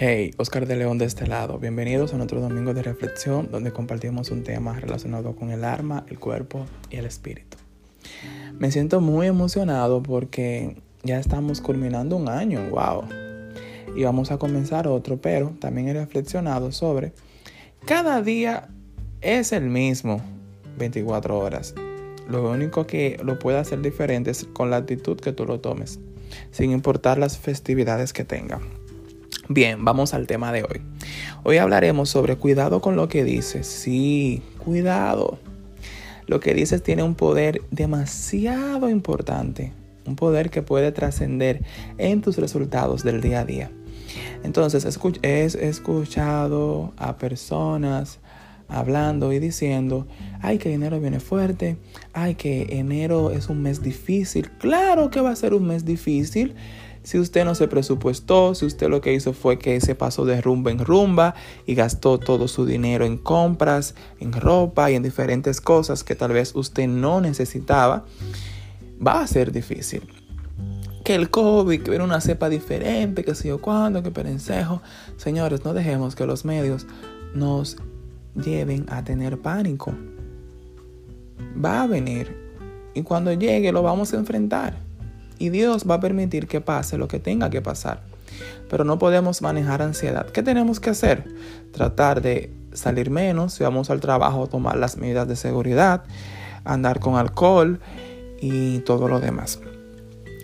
Hey, Oscar de León de este lado. Bienvenidos a nuestro domingo de reflexión donde compartimos un tema relacionado con el alma, el cuerpo y el espíritu. Me siento muy emocionado porque ya estamos culminando un año, wow. Y vamos a comenzar otro, pero también he reflexionado sobre cada día es el mismo 24 horas. Lo único que lo puede hacer diferente es con la actitud que tú lo tomes, sin importar las festividades que tenga. Bien, vamos al tema de hoy. Hoy hablaremos sobre cuidado con lo que dices. Sí, cuidado. Lo que dices tiene un poder demasiado importante, un poder que puede trascender en tus resultados del día a día. Entonces, he escuchado a personas hablando y diciendo, ay, que enero viene fuerte, ay, que enero es un mes difícil. Claro que va a ser un mes difícil si usted no se presupuestó, si usted lo que hizo fue que se pasó de rumba en rumba y gastó todo su dinero en compras, en ropa y en diferentes cosas que tal vez usted no necesitaba, va a ser difícil. Que el COVID, que viene una cepa diferente, que sé yo cuándo, que perencejo. Señores, no dejemos que los medios nos lleven a tener pánico. Va a venir y cuando llegue lo vamos a enfrentar y Dios va a permitir que pase lo que tenga que pasar. Pero no podemos manejar ansiedad. ¿Qué tenemos que hacer? Tratar de salir menos, si vamos al trabajo, tomar las medidas de seguridad, andar con alcohol y todo lo demás.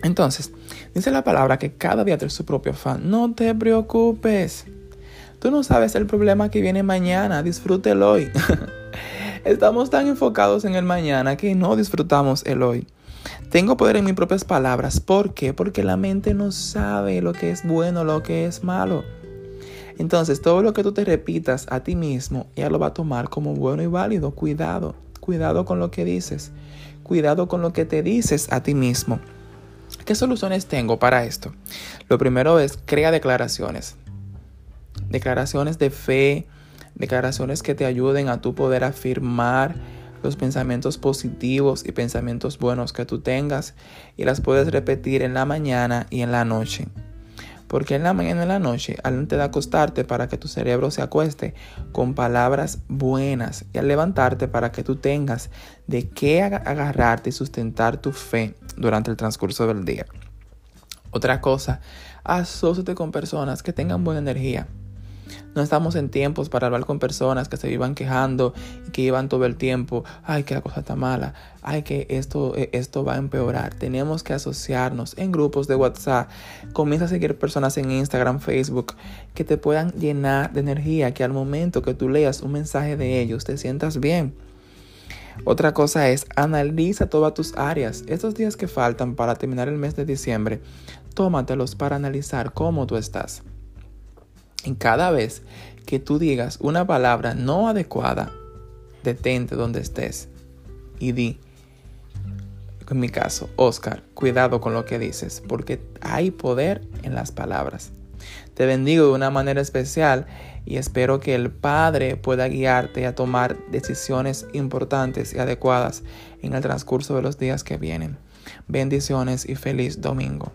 Entonces, dice la palabra que cada día trae su propio afán. No te preocupes. Tú no sabes el problema que viene mañana. Disfrútelo hoy. Estamos tan enfocados en el mañana que no disfrutamos el hoy. Tengo poder en mis propias palabras. ¿Por qué? Porque la mente no sabe lo que es bueno, lo que es malo. Entonces, todo lo que tú te repitas a ti mismo, ella lo va a tomar como bueno y válido. Cuidado, cuidado con lo que dices. Cuidado con lo que te dices a ti mismo. ¿Qué soluciones tengo para esto? Lo primero es crea declaraciones. Declaraciones de fe, declaraciones que te ayuden a tu poder afirmar los pensamientos positivos y pensamientos buenos que tú tengas y las puedes repetir en la mañana y en la noche. Porque en la mañana y en la noche, antes de acostarte para que tu cerebro se acueste con palabras buenas y al levantarte para que tú tengas de qué agarrarte y sustentar tu fe durante el transcurso del día. Otra cosa, asóciate con personas que tengan buena energía no estamos en tiempos para hablar con personas que se vivan quejando y que iban todo el tiempo, ay, que la cosa está mala, ay, que esto, eh, esto va a empeorar. Tenemos que asociarnos en grupos de WhatsApp. Comienza a seguir personas en Instagram, Facebook, que te puedan llenar de energía, que al momento que tú leas un mensaje de ellos te sientas bien. Otra cosa es, analiza todas tus áreas. Estos días que faltan para terminar el mes de diciembre, tómatelos para analizar cómo tú estás. En cada vez que tú digas una palabra no adecuada, detente donde estés y di, en mi caso, Oscar, cuidado con lo que dices, porque hay poder en las palabras. Te bendigo de una manera especial y espero que el Padre pueda guiarte a tomar decisiones importantes y adecuadas en el transcurso de los días que vienen. Bendiciones y feliz domingo.